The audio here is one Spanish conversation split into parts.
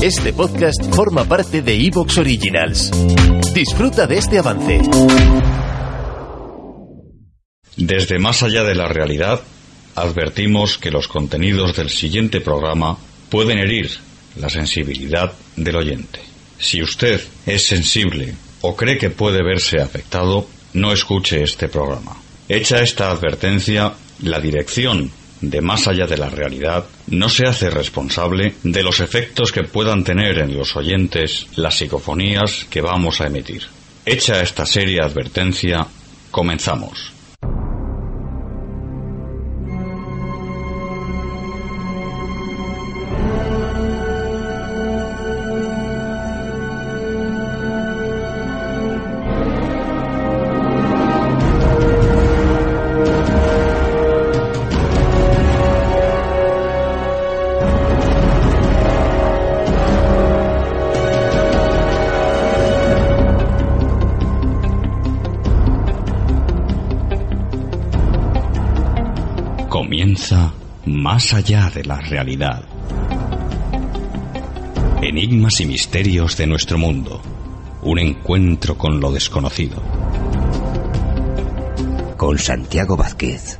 Este podcast forma parte de Evox Originals. Disfruta de este avance. Desde más allá de la realidad, advertimos que los contenidos del siguiente programa pueden herir la sensibilidad del oyente. Si usted es sensible o cree que puede verse afectado, no escuche este programa. Hecha esta advertencia, la dirección de más allá de la realidad no se hace responsable de los efectos que puedan tener en los oyentes las psicofonías que vamos a emitir. Hecha esta seria advertencia, comenzamos. Más allá de la realidad. Enigmas y misterios de nuestro mundo. Un encuentro con lo desconocido. Con Santiago Vázquez.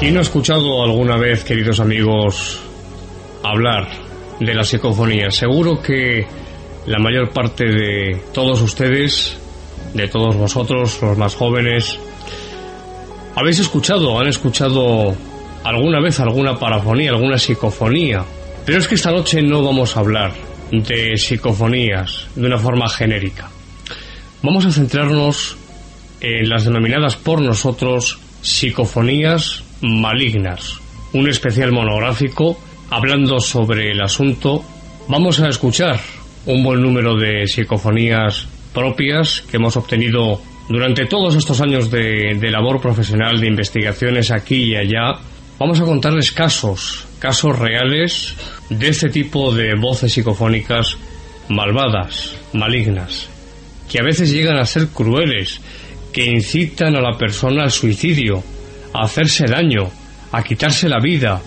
¿Quién no ha escuchado alguna vez, queridos amigos, hablar de la psicofonía? Seguro que la mayor parte de todos ustedes, de todos vosotros, los más jóvenes, habéis escuchado, han escuchado alguna vez alguna parafonía, alguna psicofonía. Pero es que esta noche no vamos a hablar de psicofonías de una forma genérica. Vamos a centrarnos en las denominadas por nosotros psicofonías malignas, un especial monográfico hablando sobre el asunto. Vamos a escuchar un buen número de psicofonías propias que hemos obtenido durante todos estos años de, labor profesional, de investigaciones aquí y allá. Vamos a contarles casos, casos reales de este tipo de voces psicofónicas malvadas, malignas, que a veces llegan a ser crueles, que incitan a la persona al suicidio, a hacerse daño, a quitarse la vida,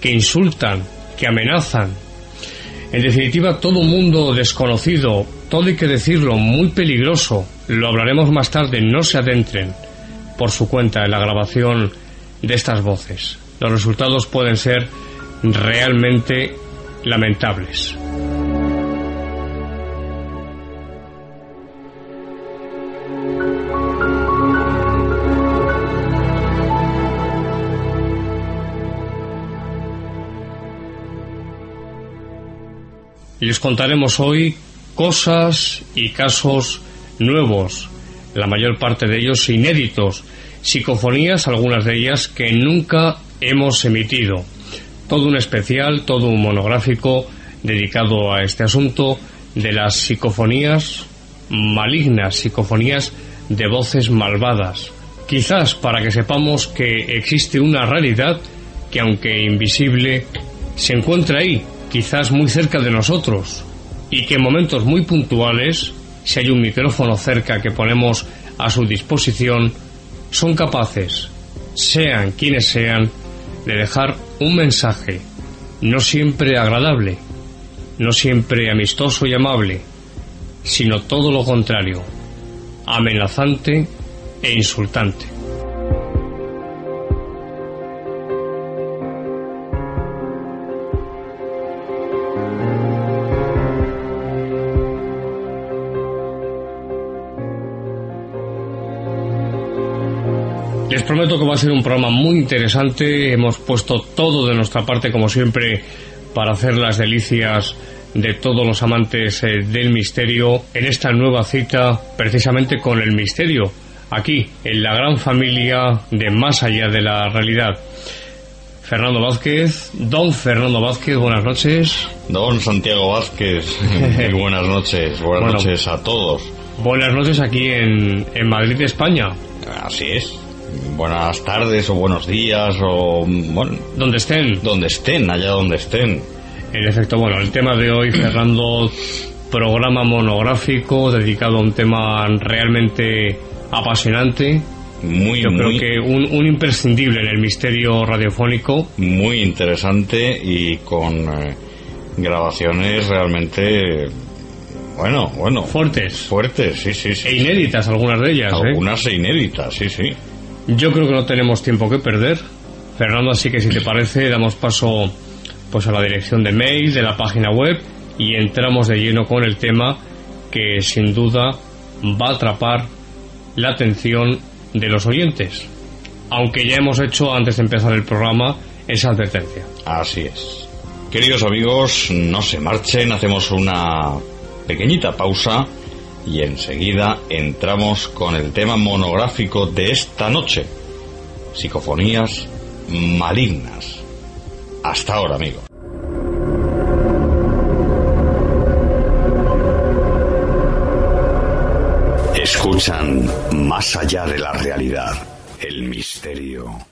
que insultan, que amenazan. En definitiva, todo un mundo desconocido, todo hay que decirlo, muy peligroso, lo hablaremos más tarde, no se adentren por su cuenta en la grabación de estas voces. Los resultados pueden ser realmente lamentables. Les contaremos hoy cosas y casos nuevos, la mayor parte de ellos inéditos, psicofonías, algunas de ellas que nunca hemos emitido. Todo un especial, todo un monográfico dedicado a este asunto de las psicofonías malignas, psicofonías de voces malvadas, quizás para que sepamos que existe una realidad que aunque invisible, se encuentra ahí, quizás muy cerca de nosotros, y que en momentos muy puntuales, si hay un micrófono cerca que ponemos a su disposición, son capaces, sean quienes sean, de dejar un mensaje, no siempre agradable, no siempre amistoso y amable, sino todo lo contrario, amenazante e insultante. Les prometo que va a ser un programa muy interesante. Hemos puesto todo de nuestra parte, como siempre, para hacer las delicias de todos los amantes eh, del misterio en esta nueva cita, precisamente con el misterio, aquí, en la gran familia de Más allá de la realidad. Fernando Vázquez, don Fernando Vázquez, buenas noches. Don Santiago Vázquez, muy buenas noches, buenas Bueno. noches a todos. Buenas noches aquí en, en Madrid, España, Así es. Buenas tardes o buenos días o bueno, donde estén. donde estén, allá donde estén. En efecto, bueno, el tema de hoy, Fernando, programa monográfico dedicado a un tema realmente apasionante. Muy, Yo muy, creo que un, un imprescindible en el misterio radiofónico. muy interesante y con eh, grabaciones realmente, bueno, bueno, Fuertes. fuertes, sí, sí, sí. E inéditas algunas de ellas. ¿eh? Algunas inéditas, sí, sí. Yo creo que no tenemos tiempo que perder. Fernando, así que si te parece, damos paso pues a la dirección de mail de la página web y entramos de lleno con el tema que sin duda va a atrapar la atención de los oyentes. Aunque ya hemos hecho antes de empezar el programa esa advertencia. Así es. Queridos amigos, no se marchen, hacemos una pequeñita pausa y enseguida entramos con el tema monográfico de esta noche. Psicofonías malignas. Hasta ahora, amigos. Escuchan más allá de la realidad, el misterio.